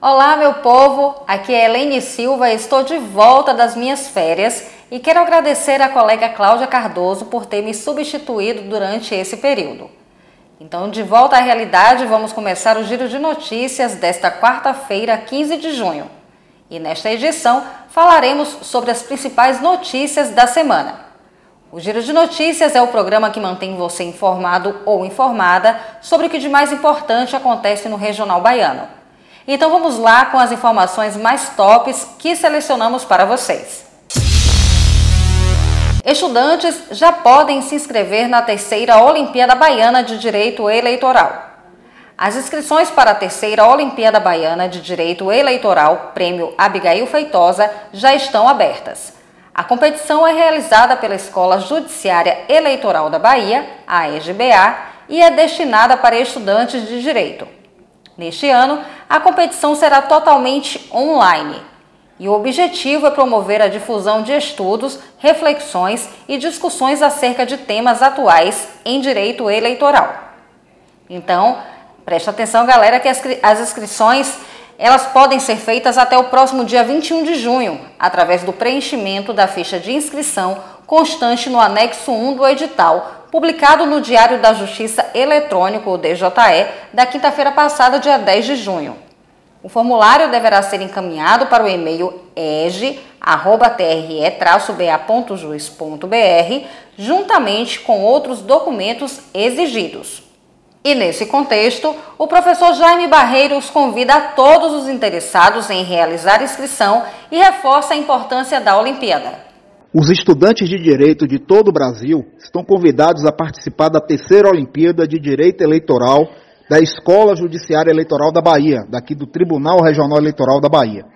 Olá, meu povo! Aqui é Helene Silva estou de volta das minhas férias e quero agradecer à colega Cláudia Cardoso por ter me substituído durante esse período. Então, de volta à realidade, vamos começar o giro de notícias desta quarta-feira, 15 de junho. E nesta edição falaremos sobre as principais notícias da semana. O Giro de Notícias é o programa que mantém você informado ou informada sobre o que de mais importante acontece no regional baiano. Então vamos lá com as informações mais tops que selecionamos para vocês. Estudantes já podem se inscrever na terceira Olimpíada Baiana de Direito Eleitoral. As inscrições para a terceira Olimpíada Baiana de Direito Eleitoral, Prêmio Abigail Feitosa, já estão abertas. A competição é realizada pela Escola Judiciária Eleitoral da Bahia, a EGBA, e é destinada para estudantes de direito. Neste ano, a competição será totalmente online e o objetivo é promover a difusão de estudos, reflexões e discussões acerca de temas atuais em direito eleitoral. Então, preste atenção, galera, que as inscrições elas podem ser feitas até o próximo dia 21 de junho, através do preenchimento da ficha de inscrição constante no anexo 1 do edital, publicado no Diário da Justiça Eletrônico, o DJE, da quinta-feira passada, dia 10 de junho. O formulário deverá ser encaminhado para o e-mail eg.tre-ba.juiz.br, juntamente com outros documentos exigidos. E nesse contexto, o professor Jaime Barreiros convida a todos os interessados em realizar inscrição e reforça a importância da Olimpíada. Os estudantes de direito de todo o Brasil estão convidados a participar da terceira Olimpíada de Direito Eleitoral da Escola Judiciária Eleitoral da Bahia, daqui do Tribunal Regional Eleitoral da Bahia.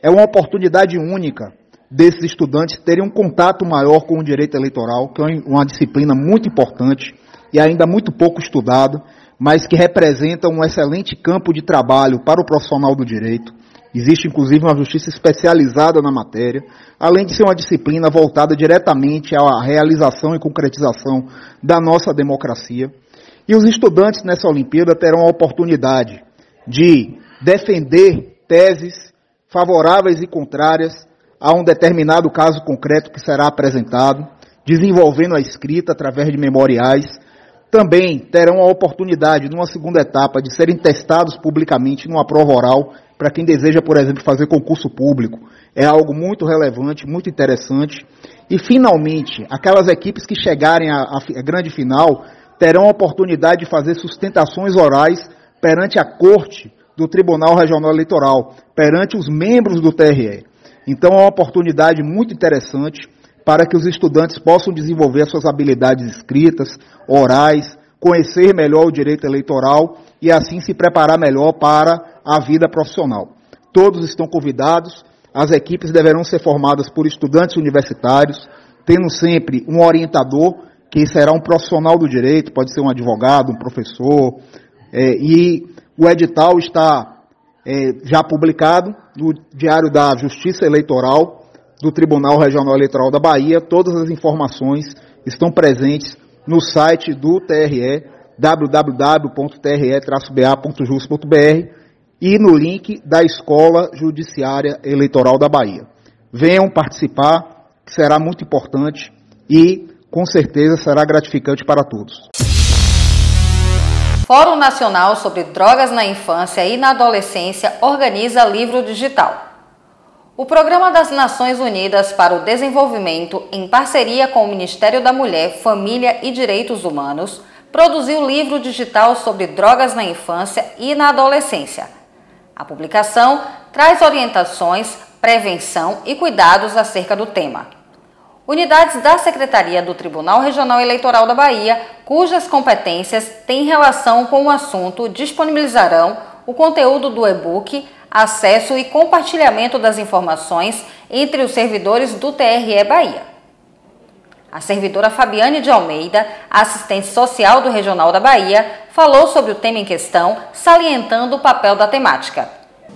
É uma oportunidade única desses estudantes terem um contato maior com o direito eleitoral, que é uma disciplina muito importante e ainda muito pouco estudada, mas que representa um excelente campo de trabalho para o profissional do direito Existe inclusive uma justiça especializada na matéria, além de ser uma disciplina voltada diretamente à realização e concretização da nossa democracia. E os estudantes nessa Olimpíada terão a oportunidade de defender teses favoráveis e contrárias a um determinado caso concreto que será apresentado, desenvolvendo a escrita através de memoriais. Também terão a oportunidade, numa segunda etapa, de serem testados publicamente numa prova oral para quem deseja, por exemplo, fazer concurso público. É algo muito relevante, muito interessante. E, finalmente, aquelas equipes que chegarem à, à grande final terão a oportunidade de fazer sustentações orais perante a Corte do Tribunal Regional Eleitoral, perante os membros do TRE. Então, é uma oportunidade muito interessante para que os estudantes possam desenvolver suas habilidades escritas, orais, conhecer melhor o direito eleitoral e assim se preparar melhor para a vida profissional. Todos estão convidados, as equipes deverão ser formadas por estudantes universitários, tendo sempre um orientador, que será um profissional do direito, pode ser um advogado, um professor, é, e o edital está é, já publicado no Diário da Justiça Eleitoral do Tribunal Regional Eleitoral da Bahia. Todas as informações estão presentes no site do TRE, www.tre-ba.jus.br e no link da Escola Judiciária Eleitoral da Bahia. Venham participar, será muito importante e com certeza será gratificante para todos. Fórum Nacional sobre Drogas na Infância e na Adolescência organiza livro digital. O Programa das Nações Unidas para o Desenvolvimento, em parceria com o Ministério da Mulher, Família e Direitos Humanos, produziu livro digital sobre drogas na infância e na adolescência a publicação traz orientações, prevenção e cuidados acerca do tema. Unidades da Secretaria do Tribunal Regional Eleitoral da Bahia, cujas competências têm relação com o assunto, disponibilizarão o conteúdo do e-book, acesso e compartilhamento das informações entre os servidores do TRE Bahia. A servidora Fabiane de Almeida, assistente social do Regional da Bahia, falou sobre o tema em questão, salientando o papel da temática.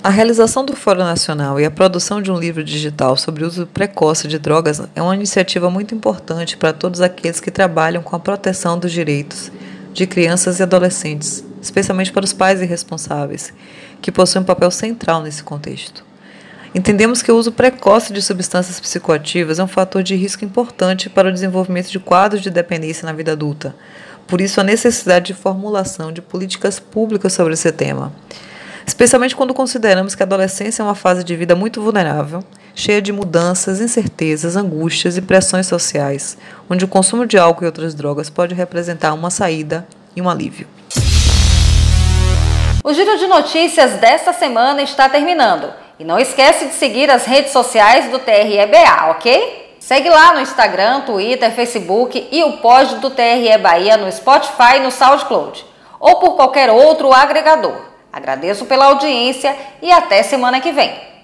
A realização do Fórum Nacional e a produção de um livro digital sobre o uso precoce de drogas é uma iniciativa muito importante para todos aqueles que trabalham com a proteção dos direitos de crianças e adolescentes, especialmente para os pais irresponsáveis, que possuem um papel central nesse contexto. Entendemos que o uso precoce de substâncias psicoativas é um fator de risco importante para o desenvolvimento de quadros de dependência na vida adulta. Por isso, a necessidade de formulação de políticas públicas sobre esse tema especialmente quando consideramos que a adolescência é uma fase de vida muito vulnerável, cheia de mudanças, incertezas, angústias e pressões sociais, onde o consumo de álcool e outras drogas pode representar uma saída e um alívio. O giro de notícias desta semana está terminando. E não esquece de seguir as redes sociais do TREBA, ok? Segue lá no Instagram, Twitter, Facebook e o pod do TRE Bahia no Spotify e no SoundCloud, ou por qualquer outro agregador. Agradeço pela audiência e até semana que vem.